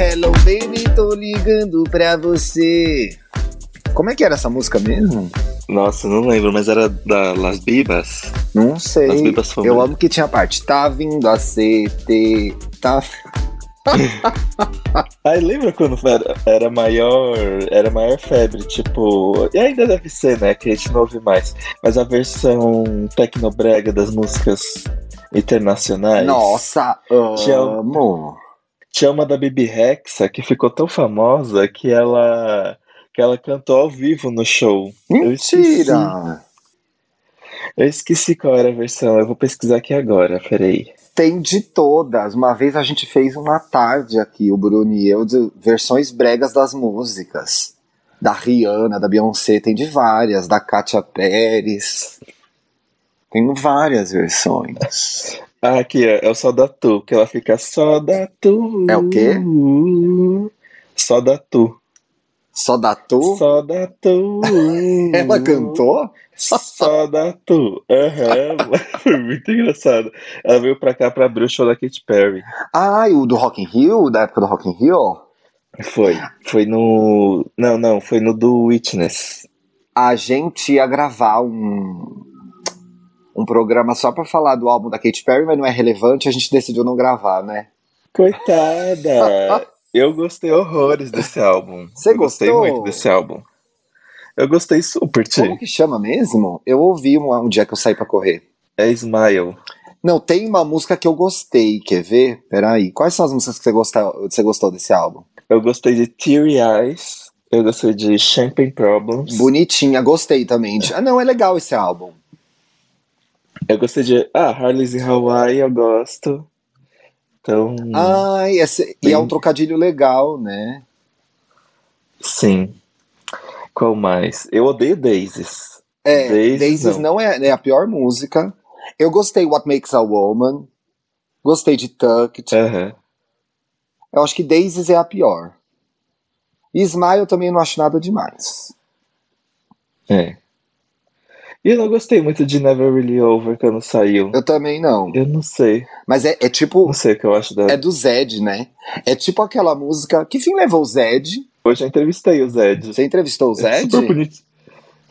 hello baby, tô ligando pra você. Como é que era essa música mesmo? Nossa, não lembro, mas era da Las Bibas. Não sei. Las Bibas Família. Eu amo que tinha a parte. Tá vindo a CT. Tá. Aí lembra quando era, era maior, era maior febre, tipo, e ainda deve ser, né, que a gente não ouve mais, mas a versão tecnobrega das músicas internacionais. Nossa, amo. Tinha uma da Bibi Rexa que ficou tão famosa que ela que ela cantou ao vivo no show. Eu esqueci, Mentira! eu esqueci qual era a versão, eu vou pesquisar aqui agora, peraí. Tem de todas. Uma vez a gente fez uma tarde aqui, o Bruno e eu, de versões bregas das músicas. Da Rihanna, da Beyoncé, tem de várias. Da Katia Pérez. Tem várias versões. Ah, aqui, ó, é o Só da Tu, que ela fica Só da Tu. É o quê? Só da Tu. Só da Tu? Só da Tu. Ela cantou? Só da Tu. Aham. Foi muito engraçado. Ela veio pra cá pra abrir o show da Katy Perry. Ah, e o do Rock in Rio? Da época do Rock in Rio? Foi. Foi no. Não, não, foi no do Witness. A gente ia gravar um, um programa só pra falar do álbum da Katy Perry, mas não é relevante, a gente decidiu não gravar, né? Coitada! Eu gostei horrores desse álbum. Você Eu gostei gostou? muito desse álbum. Eu gostei super, Como Ti. que chama mesmo? Eu ouvi um, um dia que eu saí pra correr. É Smile. Não, tem uma música que eu gostei, quer ver? Peraí, quais são as músicas que você gostou, você gostou desse álbum? Eu gostei de Teary Eyes. Eu gostei de Champagne Problems. Bonitinha, gostei também. de- Ah, não, é legal esse álbum. Eu gostei de. Ah, Harley's in Hawaii, eu gosto. Então. Ai, esse- e é um Bem- trocadilho legal, né? Sim. Qual mais? Eu odeio Daisies. É, Daisies, Daisies não. não, é, é a pior música. Eu gostei What Makes a Woman. Gostei de Tucked. Aham. Eu acho que Daisies é a pior. E Smile eu também não acho nada demais. É. E eu não gostei muito de Never Really Over quando saiu. Eu também não. Eu não sei. Mas é, é tipo. Não sei o que eu acho da. É do Zed, né? É tipo aquela música. Que fim levou o Zed? Hoje eu entrevistei o Zed. Você entrevistou o É Zed? super bonito.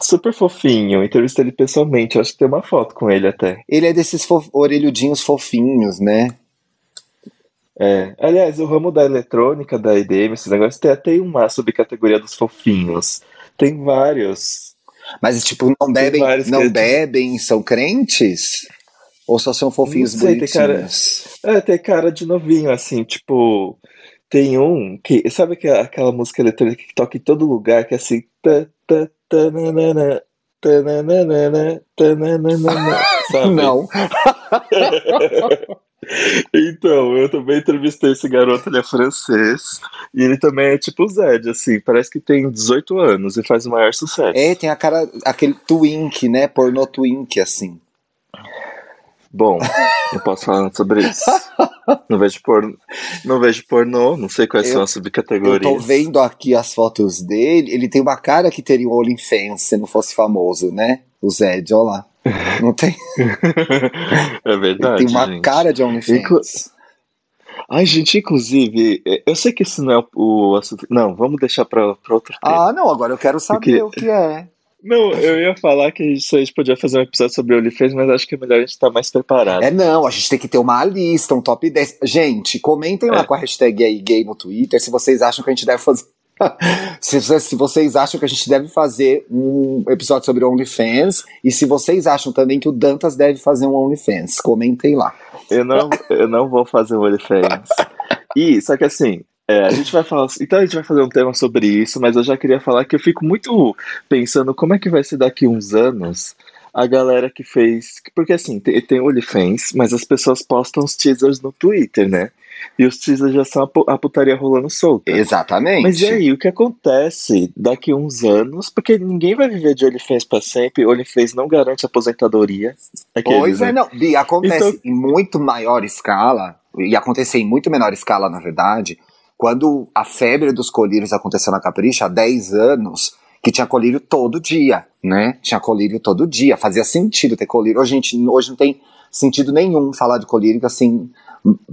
Super fofinho. Entrevistei ele pessoalmente. Eu acho que tem uma foto com ele até. Ele é desses fo- orelhudinhos fofinhos, né? É. Aliás, o ramo da eletrônica, da EDM, esses negócios, tem até uma subcategoria dos fofinhos. Tem vários. Mas, tipo, não bebem, que não é- bebem, são crentes? Ou só são fofinhos Não sei, tem cara- bonitinhos? É, tem cara de novinho, assim, tipo. Tem um que. Sabe aquela, aquela música eletrônica que toca em todo lugar, que é assim. tá, tá, tananana, tananana, tananana, sabe? Não. Então, eu também entrevistei esse garoto, ele é francês. E ele também é tipo o Zed, assim, parece que tem 18 anos e faz o maior sucesso. É, tem a cara, aquele twink, né? Pornô twink, assim. Bom, não posso falar sobre isso. Não vejo pornô, não vejo pornô, não sei quais Eu- são as Eu subcategorias. tô vendo aqui as fotos dele, ele tem uma cara que teria um OnlyFans se não fosse famoso, né? O Zed, olha lá. Não tem? é Ele verdade. tem uma gente. cara de OnlyFans. Inclu- Ai, gente, inclusive, eh, eu sei que isso não é o assunto. Não, vamos deixar pra, pra outro tempo. Ah, não, agora eu quero saber queria- o que é. Não, eu ia falar que isso a gente podia fazer um episódio sobre OnlyFans, mas acho que é melhor a gente estar mais preparado. É não, a gente tem que ter uma lista, um top 10. Gente, comentem lá É. com a hashtag aí gay no Twitter se vocês acham que a gente deve fazer. se, vocês- se vocês acham que a gente deve fazer um episódio sobre OnlyFans e se vocês acham também que o Dantas deve fazer um OnlyFans. Comentem lá. Eu não, eu não vou fazer o OnlyFans. E, só que assim, é, a gente vai falar. Então a gente vai fazer um tema sobre isso, mas eu já queria falar que eu fico muito pensando como é que vai ser daqui uns anos a galera que fez. Porque assim, tem, tem OnlyFans, mas as pessoas postam os teasers no Twitter, né? E os teasers já são a, pu- a putaria rolando solta. Exatamente. Mas e aí, o que acontece daqui uns anos? Porque ninguém vai viver de OnlyFans pra sempre. OnlyFans não garante aposentadoria. Aqueles, Pois é, né? não. E acontece Então- em muito maior escala, e acontecer em muito menor escala, na verdade, quando a febre dos colírios aconteceu na Capricha há 10 anos, que tinha colírio todo dia, né? Tinha colírio todo dia, fazia sentido ter colírio. Hoje, gente, hoje não tem sentido nenhum falar de colírio, assim,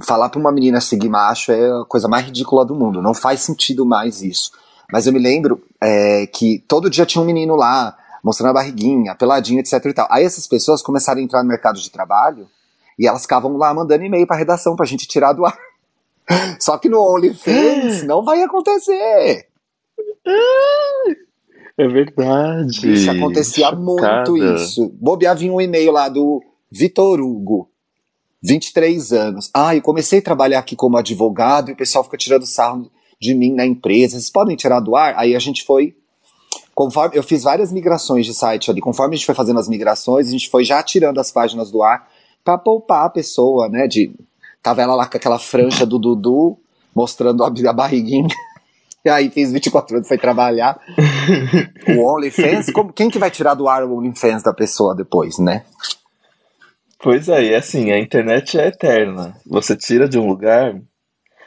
falar pra uma menina seguir macho é a coisa mais ridícula do mundo, não faz sentido mais isso. Mas eu me lembro é, que todo dia tinha um menino lá, mostrando a barriguinha, peladinho, etc e tal. Aí essas pessoas começaram a entrar no mercado de trabalho e elas ficavam lá mandando e-mail pra redação pra gente tirar do ar. Só que no OnlyFans não vai acontecer. É verdade. Bicho, acontecia Chocada. muito isso. Bobear vinha um e-mail lá do Vitor Hugo, 23 anos. Ah, eu comecei a trabalhar aqui como advogado e o pessoal fica tirando sarro de mim na empresa. Vocês podem tirar do ar? Aí a gente foi. Conforme eu fiz várias migrações de site ali, conforme a gente foi fazendo as migrações, a gente foi já tirando as páginas do ar pra poupar a pessoa, né? De tava ela lá com aquela franja do Dudu mostrando a, a barriguinha. E aí fez 24 anos, foi trabalhar. o OnlyFans, como, quem que vai tirar do ar o OnlyFans da pessoa depois, né? Pois é, e assim, a internet é eterna. Você tira de um lugar,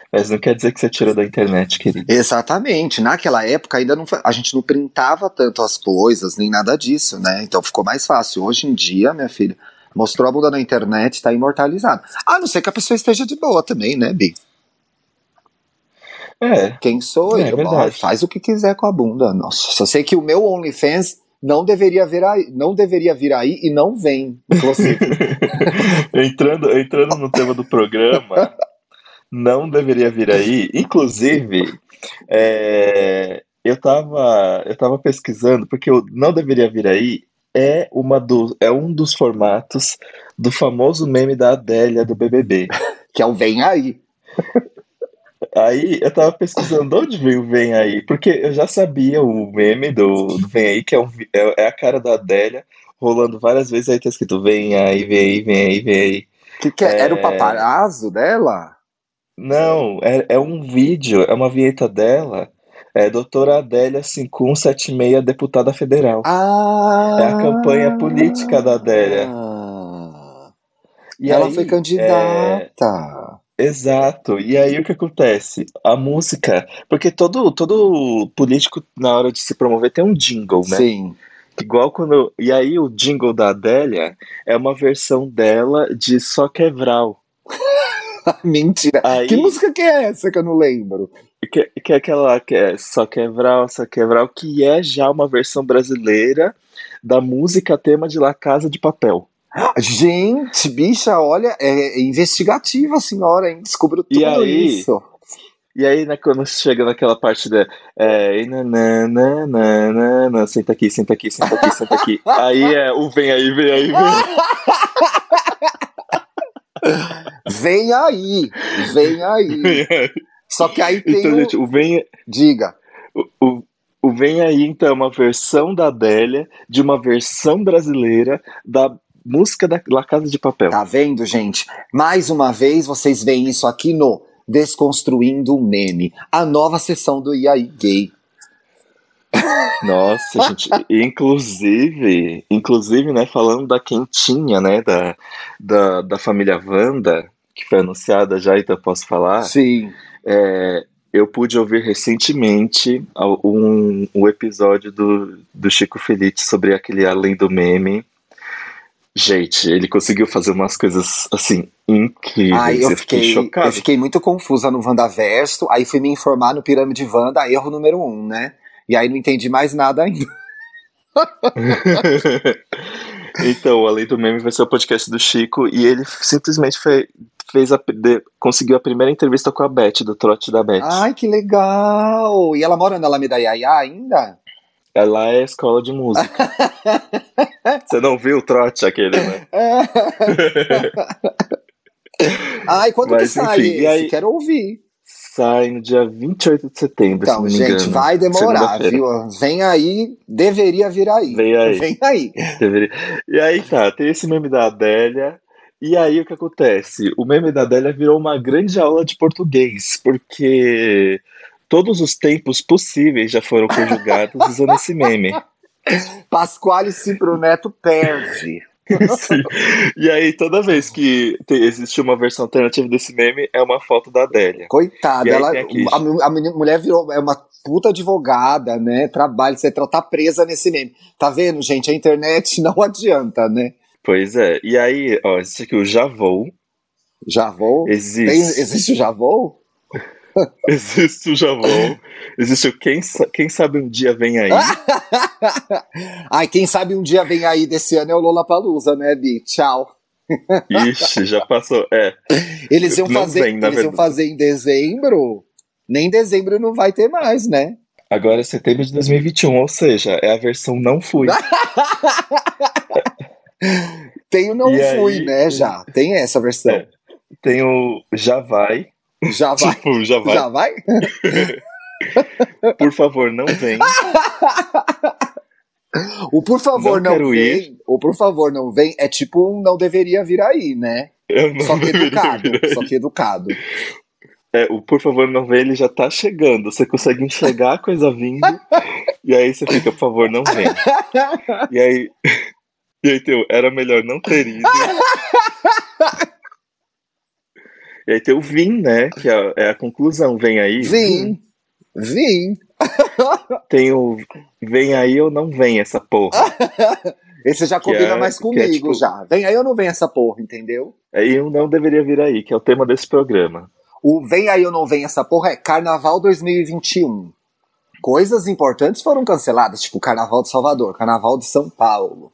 mas não quer dizer que você tirou da internet, querido. Exatamente. Naquela época ainda não foi- a gente não printava tanto as coisas, nem nada disso, né? Então ficou mais fácil. Hoje em dia, minha filha, mostrou a bunda na internet, tá imortalizado. A não ser que a pessoa esteja de boa também, né, Bi? É, Quem sou É eu? Ó, Faz o que quiser com a bunda. Nossa, só sei que o meu OnlyFans não deveria vir aí, não deveria vir aí e não vem. Você. entrando, entrando no tema do programa, não deveria vir aí. Inclusive, é, eu tava, eu tava pesquisando, porque o não deveria vir aí é, uma do, é um dos formatos do famoso meme da Adélia do BBB. que é o vem aí. Aí eu tava pesquisando de onde veio o Vem Aí, porque eu já sabia o meme do, do Vem Aí, que é, um é, é a cara da Adélia rolando várias vezes, aí tá escrito Vem aí, vem aí, vem aí, vem aí. Que que é? Era o É. paparazzo dela? Não, é, é um vídeo, é uma vinheta dela, é doutora Adélia 5176, deputada federal. Ah! É a campanha política da Adélia. E ela aí, foi é, candidata. Exato. E aí o que acontece? A música, porque todo todo político na hora de se promover tem um jingle, né? Sim. Igual quando e aí o jingle da Adélia é uma versão dela de Só Quebral. Mentira. Aí Que música que é essa que eu não lembro? que, que é aquela que é Só Quebral, Só Quebral, que é já uma versão brasileira da música tema de La Casa de Papel. Gente, bicha, olha, é investigativa a senhora, hein? Descobriu E tudo aí? isso. E aí, né, quando chega naquela parte da. É, e nananana, senta aqui, senta aqui, senta aqui, senta aqui. Aí é o vem aí, vem aí, vem aí. Vem aí, vem aí. Vem aí. Só que aí tem Então, o... gente, o vem, Diga. o, o, o vem aí, então, é uma versão da Adélia, de uma versão brasileira da música da La Casa de Papel. Tá vendo, gente? Mais uma vez, vocês veem isso aqui no Desconstruindo o Meme, a nova sessão do IAI Gay. Nossa, gente, inclusive, inclusive, né, falando da quentinha, né, da, da, da família Wanda, que foi anunciada já, então eu posso falar. Sim. É, eu pude ouvir recentemente um, um episódio do, do Chico Felice sobre aquele Além do Meme. Gente, ele conseguiu fazer umas coisas assim incríveis. Aí eu fiquei, chocado. eu fiquei muito confusa no Wandaverso, aí fui me informar no Pirâmide Wanda, erro número um, né? E aí não entendi mais nada ainda. então, Além do Meme vai ser o podcast do Chico e ele simplesmente fe- fez a, de- conseguiu a primeira entrevista com a Beth, do trote da Beth. Ai, que legal! E ela mora na Alameda Yaya ainda? Ela é escola de música. Você não viu o trote aquele, né? Ai, quando Mas, que sai enfim, esse? aí- Quero ouvir. Sai no dia 28 de setembro, se Então, me gente, engano. vai demorar, viu? Vem aí, deveria vir aí. Vem aí. Vem aí. Deveria. E aí tá, tem esse meme da Adélia. E aí o que acontece? O meme da Adélia virou uma grande aula de português, porque todos os tempos possíveis já foram conjugados usando esse meme. Pasquale Cipro Neto perde. Sim. E aí, toda vez que tem, existe uma versão alternativa desse meme, é uma foto da Adélia. Coitada, ela, a a, menina- mulher virou é uma puta advogada, né? Trabalha, você tá presa nesse meme. Tá vendo, gente? A internet não adianta, né? Pois é. E aí, ó, existe aqui o Já Vou. Já vou? Existe. Tem, existe o já vou? Existe o Já Vou. Existe o Quem, Quem Sabe Um Dia Vem Aí. Ai, quem sabe um dia vem aí desse ano é o Lollapalooza, né, Bi? Tchau. Ixi, já passou. É. Eles iam Não fazer, vem, eles iam fazer em dezembro. Nem em dezembro não vai ter mais, né? Agora é setembro de 2021, ou seja, é a versão Não Fui. Tem o não E fui, aí- né? Já. Tem essa versão. É. Tem o Já Vai. Já vai. Tipo, já vai. Já vai? Por favor, não vem. O por favor Não não, vem. O por favor não vem é tipo um não deveria vir aí, né? Só que educado. Só que educado. É, o por favor, não vem, ele já tá chegando. Você consegue enxergar a coisa vindo. e aí você fica, por favor, não vem. E aí. E aí tem o era melhor não ter ido. E aí tem o vim, né? Que é, é a conclusão, vem aí. Vim. Vim. Tem o vem aí ou não vem essa porra. Esse já combina é- mais é comigo tipo- já. Vem aí ou não vem essa porra, entendeu? Aí o não deveria vir aí, que é o tema desse programa. O vem aí ou não vem essa porra é Carnaval 2021. Coisas importantes foram canceladas, tipo Carnaval de Salvador, Carnaval de São Paulo.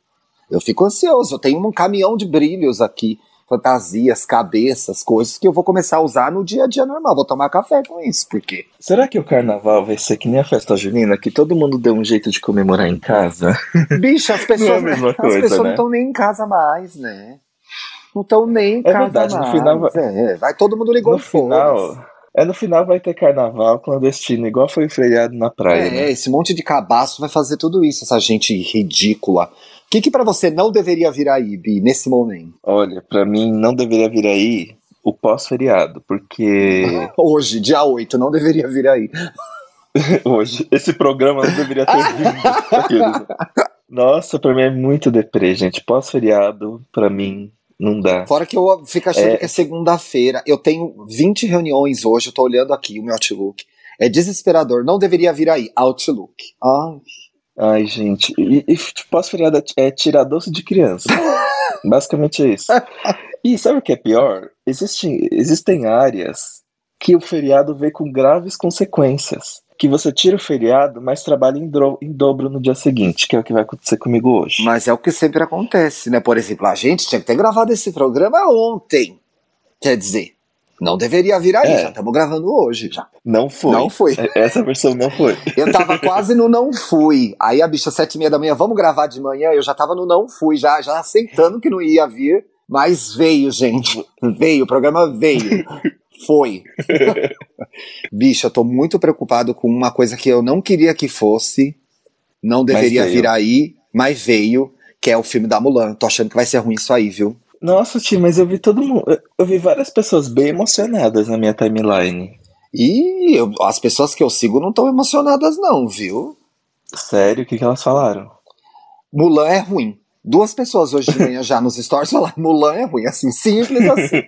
Eu fico ansioso, eu tenho um caminhão de brilhos aqui, fantasias, cabeças, coisas que eu vou começar a usar no dia a dia normal. Vou tomar café com isso, porque Será que o carnaval vai ser que nem a festa junina, que todo mundo deu um jeito de comemorar em casa? Bicho, as pessoas, Não é a mesma as coisa, pessoas não né? estão nem em casa mais, né? Não estão nem em É casa verdade, no mais. final vai- É, vai todo mundo ligou no final, é no final vai ter carnaval clandestino, igual foi o feriado na praia, É, né? esse monte de cabaço vai fazer tudo isso, essa gente ridícula. O que que pra você não deveria vir aí, Bi, nesse momento? Olha, pra mim não deveria vir aí o pós-feriado, porque Hoje, dia 8, não deveria vir aí. hoje esse programa não deveria ter vindo. Aqueles- Nossa, pra mim é muito deprê, gente. Pós-feriado, pra mim, não dá. Fora que eu fico achando É. que é segunda-feira. Eu tenho 20 reuniões hoje, eu tô olhando aqui o meu Outlook. É desesperador, não deveria vir aí. Outlook. Ai. Ai, gente, e, e pós-feriado é- é tirar doce de criança. Basicamente é isso. E sabe o que é pior? Existem, existem áreas que o feriado vem com graves consequências. Que você tira o feriado, mas trabalha em, dro- em dobro no dia seguinte, que é o que vai acontecer comigo hoje. Mas é o que sempre acontece, né? Por exemplo, a gente tinha que ter gravado esse programa ontem. Quer dizer, não deveria vir aí, É. já estamos gravando hoje já. Não foi. Não foi. É- Essa versão não foi. Eu tava quase no não fui. Aí a bicha, sete e meia da manhã, vamos gravar de manhã. Eu já tava no não fui, já, já aceitando que não ia vir. Mas veio, gente. Veio, o programa veio. Foi. Bicha, eu tô muito preocupado com uma coisa que eu não queria que fosse. Não deveria vir aí, mas veio, que é o filme da Mulan. Tô achando que vai ser ruim isso aí, viu? Nossa, Tim, mas eu vi todo mundo. eu- Eu vi várias pessoas bem emocionadas na minha timeline. E eu- as pessoas que eu sigo não estão emocionadas, não, viu? Sério, o que, que elas falaram? Mulan é ruim. Duas pessoas hoje de manhã já nos stories falaram Mulan é ruim, assim, simples assim.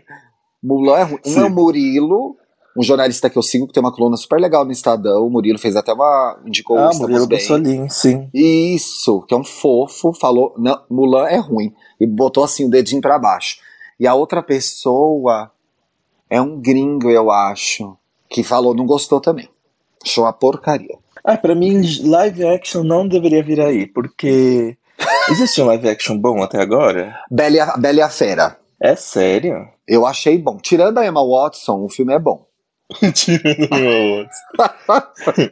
Mulan é ruim. Um Sim. é o Murilo, um jornalista que eu sigo, que tem uma coluna super legal no Estadão. O Murilo fez até uma. indicou o ah, Estamos Murilo Bem. Bussolini, sim. Isso, que é um fofo, falou, não, Mulan é ruim. E botou assim o dedinho pra baixo. E a outra pessoa é um gringo, eu acho, que falou, não gostou também. Achou uma porcaria. Ah, pra mim, live action não deveria vir aí, porque. Existe um live action bom até agora? Bela Bela e a Fera. É sério? Eu achei bom. Tirando a Emma Watson, o filme é bom. Tirando meu outro.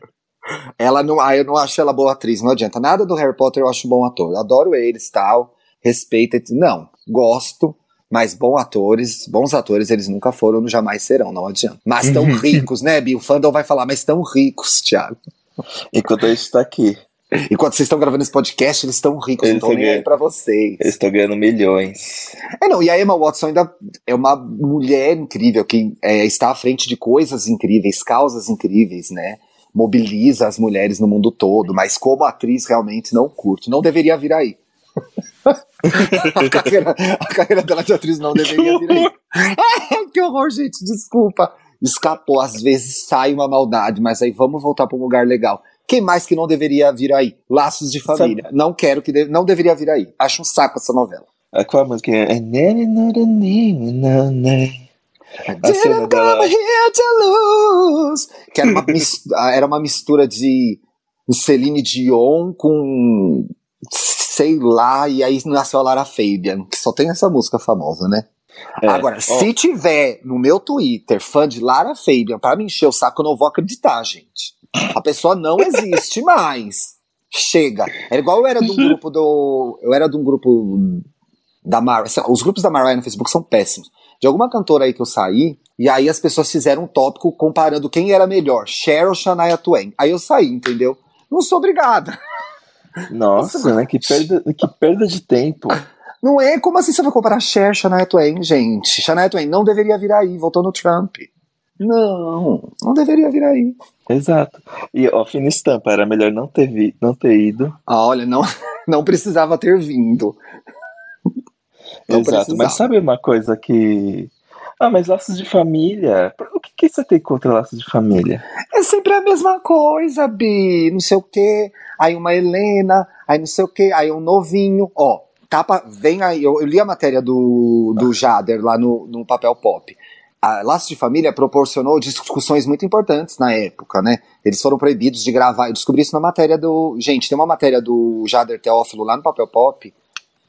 Ela não, ah, eu não acho ela boa atriz, não adianta. Nada do Harry Potter eu acho bom ator. Eu adoro eles, tal, respeito, não, gosto, mas bons atores, bons atores eles nunca foram, jamais serão, não adianta. Mas tão ricos, né, Bi? O fandom vai falar, mas tão ricos, Thiago. Enquanto isso tá aqui. Enquanto vocês estão gravando esse podcast, eles estão ricos, Eles não estão nem tão aí pra vocês. Eu estou ganhando milhões. É, não, e a Emma Watson ainda é uma mulher incrível, que é, está à frente de coisas incríveis, causas incríveis, né? Mobiliza as mulheres no mundo todo, mas como atriz realmente não curto. Não deveria vir aí. a, carreira, a carreira dela de atriz não deveria vir aí. que horror, gente, desculpa. Escapou, às vezes sai uma maldade, mas aí vamos voltar para um lugar legal. Quem mais que não deveria vir aí? Laços de família. Sabe? Não quero que de... não deveria vir aí. Acho um saco essa novela. Qual a música? É a cena dela... Que era uma, mistura, era uma mistura de Celine Dion com sei lá, e aí nasceu a Lara Fabian, que só tem essa música famosa, né? É. Agora, oh. se tiver no meu Twitter fã de Lara Fabian para me encher o saco, eu não vou acreditar, gente. A pessoa não existe mais. Chega. Era igual eu era de um grupo do. Eu era de um grupo da Mariah. Os grupos da Mariah no Facebook são péssimos. De alguma cantora aí que eu saí, e aí as pessoas fizeram um tópico comparando quem era melhor, Cher ou Shania Twain. Aí eu saí, entendeu? Não sou obrigada. Nossa, Nossa né? Que perda, que perda de tempo. Não é? Como assim você vai comparar Cher, Shania Twain, gente? Shania Twain não deveria vir aí, voltou no Trump. Não, não deveria vir aí. Exato. E, ó, fina estampa, era melhor não ter, vi, não ter ido. Ah, olha, não, não precisava ter vindo. Não Exato, precisava. mas sabe uma coisa que. Ah, mas laços de família. O que, que você tem contra laços de família? É sempre a mesma coisa, Bi. Não sei o quê. Aí uma Helena, aí não sei o quê, aí um novinho. Ó, tapa, vem aí. Eu, eu li a matéria do, do Jader lá no, no papel pop a Laços de Família proporcionou discussões muito importantes na época, né? Eles foram proibidos de gravar. Eu descobri isso na matéria do. Gente, tem uma matéria do Jader Teófilo lá no Papel Pop,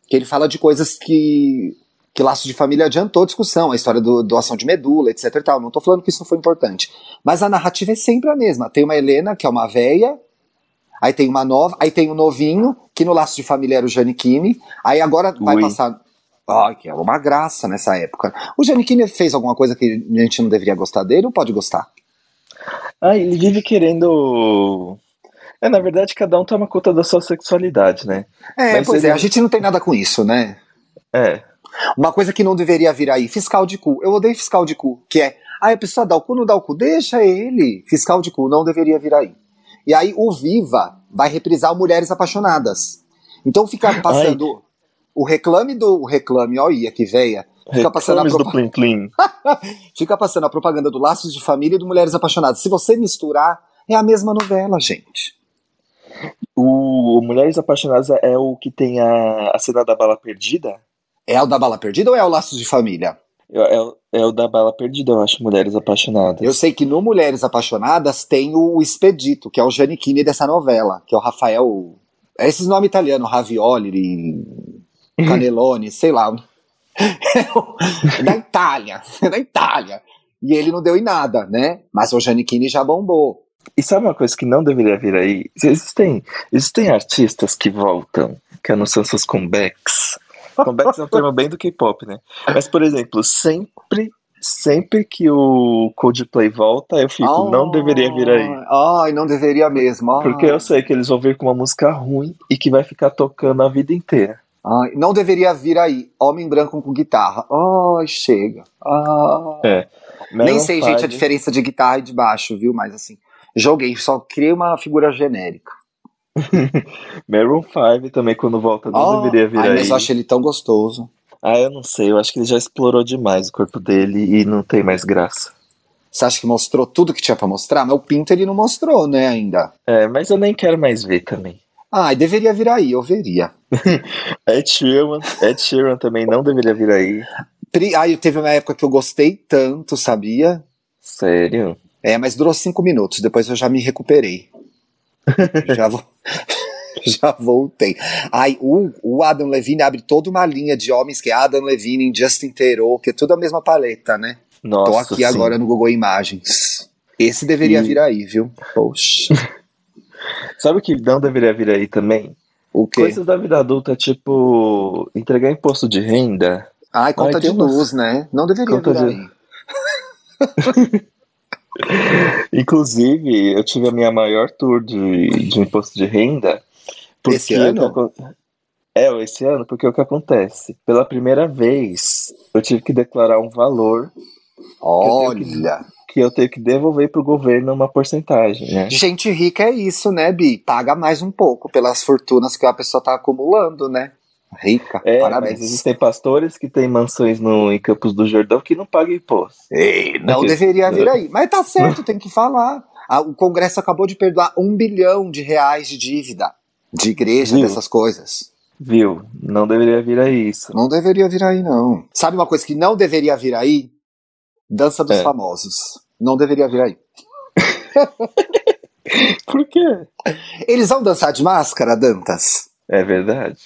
que ele fala de coisas que. Que Laços de Família adiantou discussão, a história do doação de medula, etc e tal. Não tô falando que isso não foi importante. Mas a narrativa é sempre a mesma. Tem uma Helena, que é uma véia, aí tem uma nova, aí tem um novinho, que no Laços de Família era o Giannichini, aí agora vai Ui. passar Ai, que é uma graça nessa época. O Giannichini fez alguma coisa que a gente não deveria gostar dele ou pode gostar? Ah, ele vive querendo. É, na verdade, cada um toma conta da sua sexualidade, né? É, Mas pois ele... é, a gente não tem nada com isso, né? É. Uma coisa que não deveria vir aí, fiscal de cu. Eu odeio fiscal de cu, que é, ah, a pessoa dá o cu, não dá o cu, deixa ele. Fiscal de cu, não deveria vir aí. E aí o Viva vai reprisar Mulheres Apaixonadas. Então fica passando. Ai o reclame do o reclame, ó, ia que veia. Fica passando, a do plim -plim. fica passando a propaganda do Laços de Família e do Mulheres Apaixonadas. Se você misturar, é a mesma novela, gente. O Mulheres Apaixonadas é o que tem a, a cena da bala perdida? É o da bala perdida ou é o Laços de Família? É, é, é, o da bala perdida, eu acho, Mulheres Apaixonadas. Eu sei que no Mulheres Apaixonadas tem o Expedito, que é o Giannichini dessa novela, que é o Rafael. É esses nomes italianos, Ravioli, Canelone, sei lá. da Itália, da Itália. E ele não deu em nada, né? Mas o Giannichini já bombou. E sabe uma coisa que não deveria vir aí? Existem, existem artistas que voltam, que anunciam seus comebacks. Comebacks é um termo bem do K-pop, né? Mas, por exemplo, sempre sempre que o Coldplay volta, eu fico, oh, não deveria vir aí. Ai, não deveria mesmo. Ai. Porque eu sei que eles vão vir com uma música ruim e que vai ficar tocando a vida inteira. Ai, não deveria vir aí, homem branco com guitarra. Ai, chega. É. Nem sei, gente, a diferença de guitarra e de baixo, viu? Mas assim, joguei, só criei uma figura genérica. Maroon 5 também, quando volta, não oh, deveria vir ai, aí. Mas eu acho ele tão gostoso. Ah, eu não sei, eu acho que ele já explorou demais o corpo dele e não tem mais graça. Você acha que mostrou tudo que tinha para mostrar? Mas o Pinto ele não mostrou, né, ainda. É, mas eu nem quero mais ver também. Ah, deveria vir aí, eu veria. Ed Sheeran, Ed Sheeran também não deveria vir aí. Ah, teve uma época que eu gostei tanto, sabia? Sério? É, mas durou cinco minutos, depois eu já me recuperei. já, vou, já voltei. Ai, o, o Adam Levine abre toda uma linha de homens que é Adam Levine, Justin Theroux, que é tudo a mesma paleta, né? Nossa, Tô aqui sim. agora no Google Imagens. Esse deveria e... vir aí, viu? Poxa. Sabe o que não deveria vir aí também? O quê? Coisas da vida adulta, tipo, entregar imposto de renda. Ai, conta Ai, de luz, né? Não deveria conta vir de... aí. Inclusive, eu tive a minha maior tour de, de imposto de renda. Esse ano? É, esse ano, porque o que acontece? Pela primeira vez, eu tive que declarar um valor. Olha! Que eu tenho que devolver para o governo uma porcentagem, né? Gente rica é isso, né, Bi? Paga mais um pouco pelas fortunas que a pessoa está acumulando, né? Rica, É, parabéns. mas existem pastores que têm mansões no, em Campos do Jordão que não pagam imposto. Ei, não Aqui- deveria vir aí. Mas tá certo, tem que falar. Ah, o Congresso acabou de perdoar um bilhão de reais de dívida de igreja, Viu? dessas coisas. Viu? Não deveria vir a isso. Não deveria vir aí, não. Sabe uma coisa que não deveria vir aí? Dança dos É. famosos. Não deveria vir aí. Por quê? Eles vão dançar de máscara, Dantas? É verdade.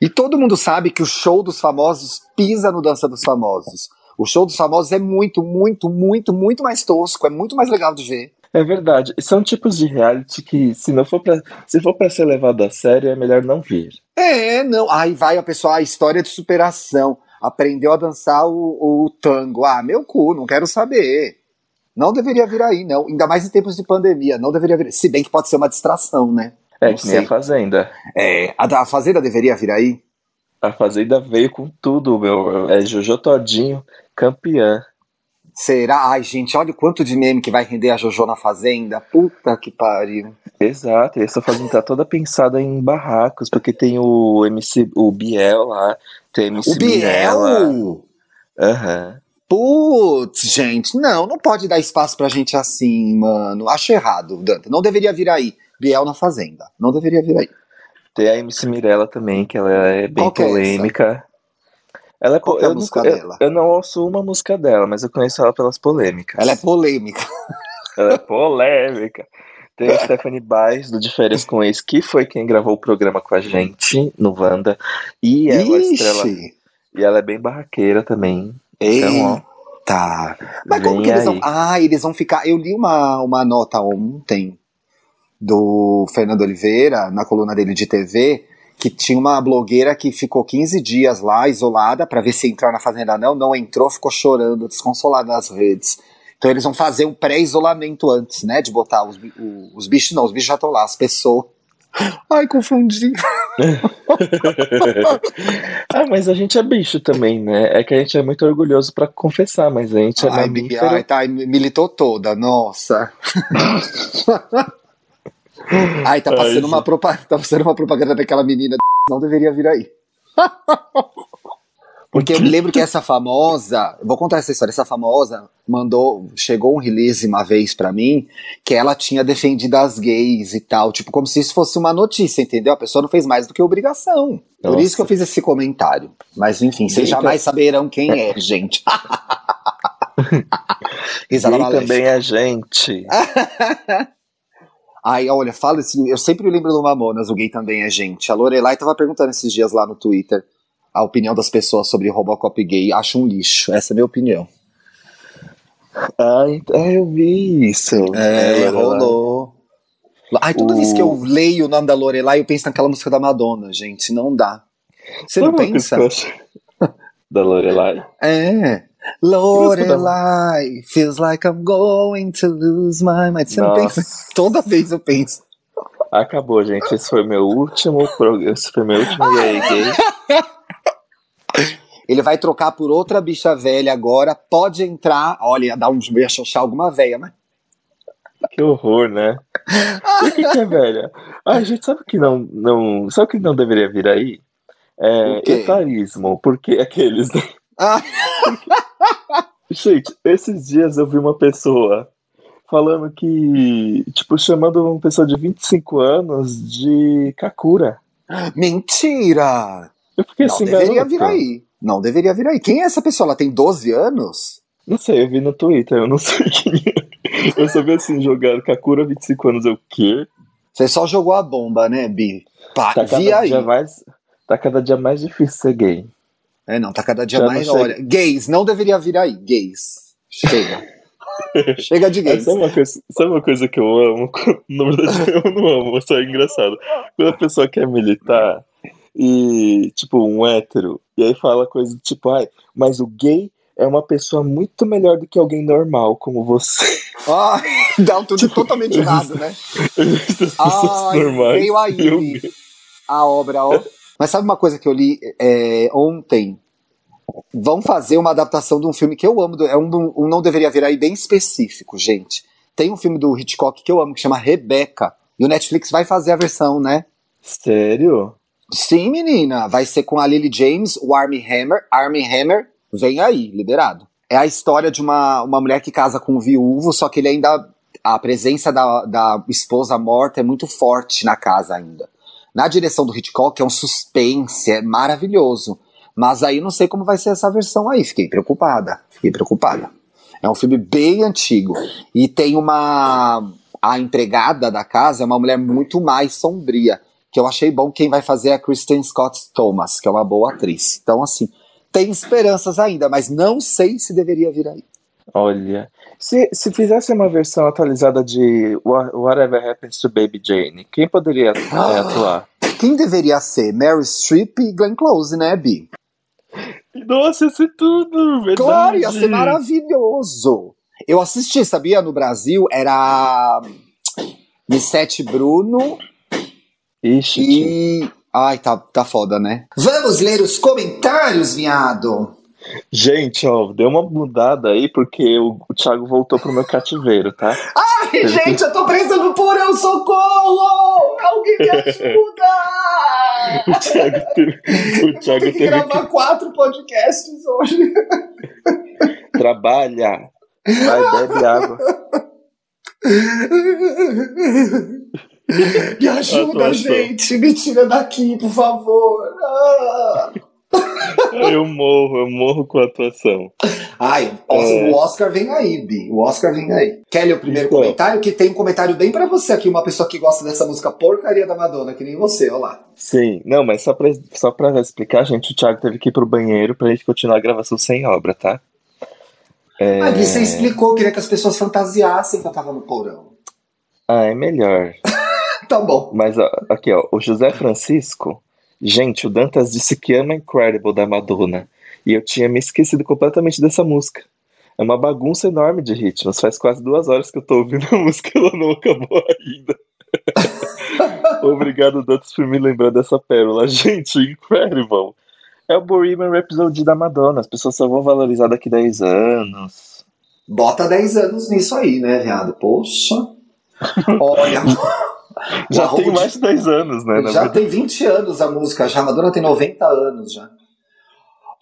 E todo mundo sabe que o show dos famosos pisa no Dança dos Famosos. O show dos famosos é muito, muito, muito, muito mais tosco, é muito mais legal de ver. É verdade. São tipos de reality que, se não for pra, se for pra ser levado a sério, é melhor não vir. É, não. Aí vai a pessoa, a história de superação. Aprendeu a dançar o, o tango. Ah, meu cu, não quero saber. Não deveria vir aí, não. Ainda mais em tempos de pandemia. Não deveria vir. Se bem que pode ser uma distração, né? É Não que nem sei. a Fazenda. É, a, da Fazenda deveria vir aí? A Fazenda veio com tudo, meu. É Jojo Todinho, campeã. Será? Ai, gente, olha o quanto de meme que vai render a Jojo na Fazenda. Puta que pariu. Exato, e essa Fazenda tá toda pensada em barracos, porque tem o MC, o Biel lá, tem o MC O. Biel! Aham. Putz, gente, não, não pode dar espaço pra gente assim, mano. Acho errado, Dante. Não deveria vir aí. Biel na Fazenda. Não deveria vir aí. Tem a MC Mirella também, que ela é bem Qual é polêmica. Ela é po- é eu, não, música eu- dela? eu não ouço uma música dela, mas eu conheço ela pelas polêmicas. Ela é polêmica. Ela é polêmica. Tem a Stephanie Baez, do De Férias com Ex, que foi quem gravou o programa com a gente no Wanda. E ela, é estrela, e ela é bem barraqueira também. Então, Eita. Mas como que eles aí. vão. Ah, eles vão ficar. Eu li uma, uma nota ontem do Fernando Oliveira, na coluna dele de TV, que tinha uma blogueira que ficou 15 dias lá, isolada, pra ver se entrar na Fazenda não. Não entrou, ficou chorando, desconsolada nas redes. Então eles vão fazer um pré-isolamento antes, né? De botar os, os bichos, não, os bichos já estão lá, as pessoas. Ai, confundi. ah, mas a gente é bicho também, né? É que a gente é muito orgulhoso pra confessar, mas a gente é Ai, mamífero. ai, tá, militou toda, nossa. Ai, tá Ai, passando, uma gente. propa- tá passando uma propaganda daquela menina não deveria vir aí. Porque eu me lembro que essa famosa, vou contar essa história, essa famosa mandou, chegou um release uma vez pra mim, que ela tinha defendido as gays e tal, tipo, como se isso fosse uma notícia, entendeu? A pessoa não fez mais do que obrigação. Por Nossa. isso que eu fiz esse comentário. Mas enfim, vocês jamais saberão quem é, gente. Risada Gay maléfica. também é gente. Ai, olha, fala assim, eu sempre lembro do Mamonas, o gay também é gente. A Lorelai tava perguntando esses dias lá no Twitter a opinião das pessoas sobre Robocop gay. Acho um lixo, essa é a minha opinião. Ah, eu vi isso. É, Lorelai. rolou. Ai, toda O- vez que eu leio o nome da Lorelai, eu penso naquela música da Madonna, gente, não dá. Você não coisa pensa? Da Lorelai. É. Lorelai, feels like I'm going to lose my mind. Você não Nossa. pensa? Toda vez eu penso. Acabou, gente. Esse foi meu último programa. Esse foi meu último gay. Ele vai trocar por outra bicha velha agora. Pode entrar. Olha, ia dar ia xoxar alguma velha, né? Que horror, né? O que, que é velha? A gente sabe que não, não. Sabe o que não deveria vir aí? É etarismo, porque aqueles. né? Ah, Gente, esses dias eu vi uma pessoa falando que. Tipo, chamando uma pessoa de 25 anos de Kakura. mentira! Eu fiquei Não assim, deveria vir aí. Não deveria vir aí. Quem é essa pessoa? Ela tem 12 anos? Não sei, eu vi no Twitter, eu não sei quem é. Eu só vi assim, jogar Kakura 25 anos, eu o quê? Você só jogou a bomba, né, Bi? Pá, Tá vi cada aí. dia mais. Tá cada dia mais difícil ser gay. É, não, tá cada dia Já mais. Olha, gays, não deveria vir aí. Gays. Chega. Chega de É, gays. sabe, uma coisa, sabe uma coisa que eu amo? Na verdade, eu não amo, mas só é engraçado. Quando a pessoa quer militar e, tipo, um hétero, e aí fala coisa tipo, ai, mas o gay é uma pessoa muito melhor do que alguém normal, como você. Ah, dá um tudo totalmente errado, né? Ai, normais. veio aí a obra, ó. Mas sabe uma coisa que eu li é, ontem? Vão fazer uma adaptação de um filme que eu amo, do- é um, um não deveria vir aí bem específico, gente. Tem um filme do Hitchcock que eu amo, que chama Rebecca, e o Netflix vai fazer a versão, né? Sério? Sim, menina. Vai ser com a Lily James, o Army Hammer. Army Hammer vem aí, liberado. É a história de uma, uma mulher que casa com um viúvo, só que ele ainda. A presença da, da esposa morta é muito forte na casa ainda. Na direção do Hitchcock é um suspense, é maravilhoso. Mas aí não sei como vai ser essa versão aí. Fiquei preocupada. Fiquei preocupada. É um filme bem antigo. E tem uma. A empregada da casa é uma mulher muito mais sombria. Que eu achei bom. Quem vai fazer é a Kristen Scott Thomas, que é uma boa atriz. Então, assim, tem esperanças ainda, mas não sei se deveria vir aí. Olha, se, se fizesse uma versão atualizada de Whatever Happens to Baby Jane, quem poderia ah, é, atuar? Quem deveria ser? Mary Streep e Glenn Close, né, Bi? Nossa, ia ser tudo, verdade. Claro, ia ser maravilhoso. Eu assisti, sabia? No Brasil era Missete Bruno Ixi, e... Ai, tá, tá foda, né? Vamos ler os comentários, viado! Gente, ó, deu uma mudada aí porque o, o Thiago voltou pro meu cativeiro, tá? Ai, gente, eu tô presa no porão, socorro! Alguém me ajuda! o Thiago, teve, o Thiago teve que gravar que... quatro podcasts hoje. Trabalha, vai, bebe água. Me ajuda, gente! Me tira daqui, por favor! Ah. Eu morro, eu morro com a atuação. Ai, é... o Oscar vem aí, Bi. O Oscar vem aí. Kelly, o primeiro então. comentário, que tem um comentário bem para você aqui, uma pessoa que gosta dessa música porcaria da Madonna, que nem você, olha lá. Sim, não, mas só pra, só pra explicar, gente, o Thiago teve que ir pro banheiro pra gente continuar a gravação sem obra, tá? É... Ah, você explicou, queria que as pessoas fantasiassem que eu tava no porão. Ah, é melhor. Tá bom. Mas ó, aqui, ó, o José Francisco Gente, o Dantas disse que ama Incredible da Madonna. E eu tinha me esquecido completamente dessa música. É uma bagunça enorme de ritmos. Faz quase duas horas que eu tô ouvindo a música e ela não acabou ainda. Obrigado, Dantas, por me lembrar dessa pérola. Gente, Incredible. É o Bohemian Rhapsody da Madonna. As pessoas só vão valorizar daqui 10 anos. Bota 10 anos nisso aí, né, viado? Poxa. Olha. Já tem mais de 10 anos, né? Já tem 20 anos a música, já. A Madonna tem 90 anos já.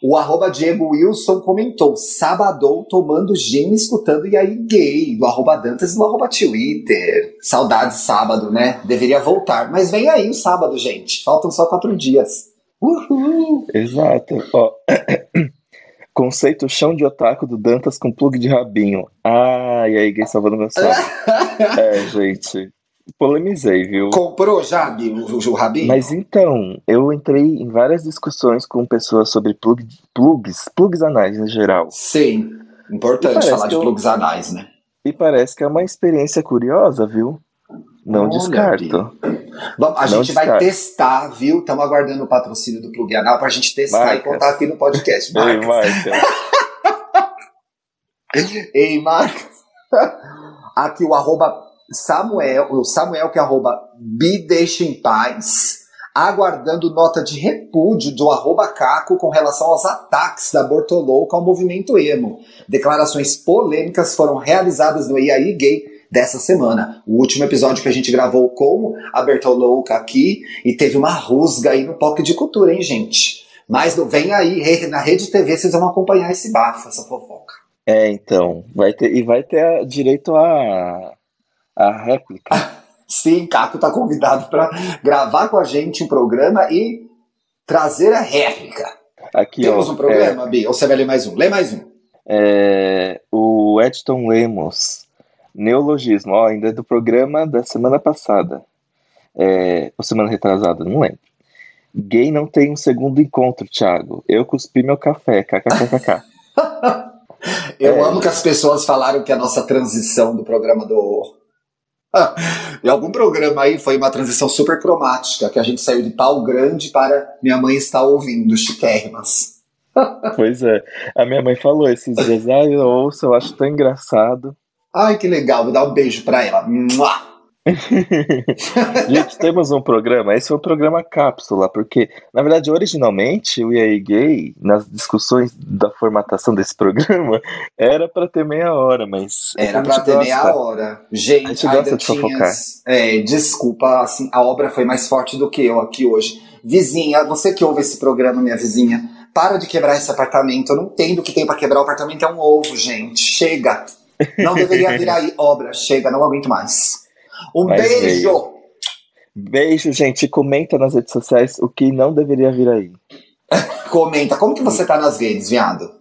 O arroba Diego Wilson comentou: Sabadou tomando gin escutando e aí gay, do arroba Dantas e do arroba Twitter. Saudade sábado, né? Deveria voltar. Mas vem aí o sábado, gente. Faltam só quatro dias. Uhul! Exato. Ó. Conceito chão de otaku do Dantas com plug de rabinho. Ah, e aí, gay salvando meu sonho. é, gente polemizei, viu? Comprou já, o, o Rabinho? Mas então, eu entrei em várias discussões com pessoas sobre plug, plugs, plugs anais em geral. Sim, importante falar de eu... plugs anais, né? E parece que é uma experiência curiosa, viu? Não Olha, descarto. Bom, a Não gente descarto. vai testar, viu? Estamos aguardando o patrocínio do Plug Anal para a gente testar Marcas. e contar aqui no podcast. Ei, Marcos. Ei, Marcos. Aqui o arroba Samuel, o Samuel que é arroba me deixa em paz, aguardando nota de repúdio do arroba Caco com relação aos ataques da Bortolouca ao movimento emo. Declarações polêmicas foram realizadas no IAI Gay dessa semana. O último episódio que a gente gravou com a Bertolouca aqui e teve uma rusga aí no POC de cultura, hein, gente? Mas vem aí, na Rede TV vocês vão acompanhar esse bafo, essa fofoca. É, então, vai ter, e vai ter direito a a réplica. Sim, Caco está convidado para gravar com a gente um programa e trazer a réplica. Aqui, Temos ó, um programa, é, Bi? Ou você vai ler mais um? Lê mais um. É, o Edson Lemos, neologismo, ó, ainda é do programa da semana passada. É, ou semana retrasada, não lembro. Gay não tem um segundo encontro, Thiago. Eu cuspi meu café, kkkk. Eu é. amo que as pessoas falaram que a nossa transição do programa do em algum programa aí foi uma transição super cromática, que a gente saiu de pau grande para minha mãe está ouvindo, chiquérrimas. pois é. A minha mãe falou esses dias, ah, eu ouço, eu acho tão engraçado. Ai, que legal, vou dar um beijo para ela. Gente, temos um programa, esse foi um programa cápsula, porque, na verdade, originalmente, o EA Gay, nas discussões da formatação desse programa, era para ter meia hora, mas. Era para ter gosta, meia hora. Gente, a gente gosta de fofocar. É, desculpa, assim, a obra foi mais forte do que eu aqui hoje. Vizinha, você que ouve esse programa, minha vizinha, para de quebrar esse apartamento. Eu não entendo o que tem para quebrar o apartamento, é um ovo, gente. Chega. Não deveria vir aí obra. Chega, não aguento mais. Um Mas beijo! Veio. Beijo, gente. Comenta nas redes sociais o que não deveria vir aí. Comenta. Como que você tá nas redes, viado?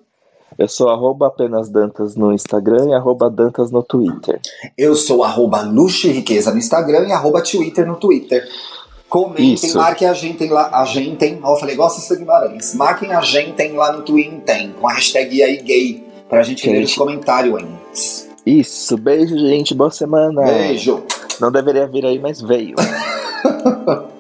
Eu sou arroba apenas Dantas no Instagram e arroba Dantas no Twitter. Eu sou arroba Luxo e Riqueza no Instagram e arroba Twitter no Twitter. Comentem, Isso. marquem a gente lá, a gente, ó, eu falei igual a Guimarães, marquem a gente lá no Twitter, com a hashtag aí gay, pra gente gente. ler os comentários antes. Isso, beijo gente, boa semana. Beijo. Não deveria vir aí, mas veio.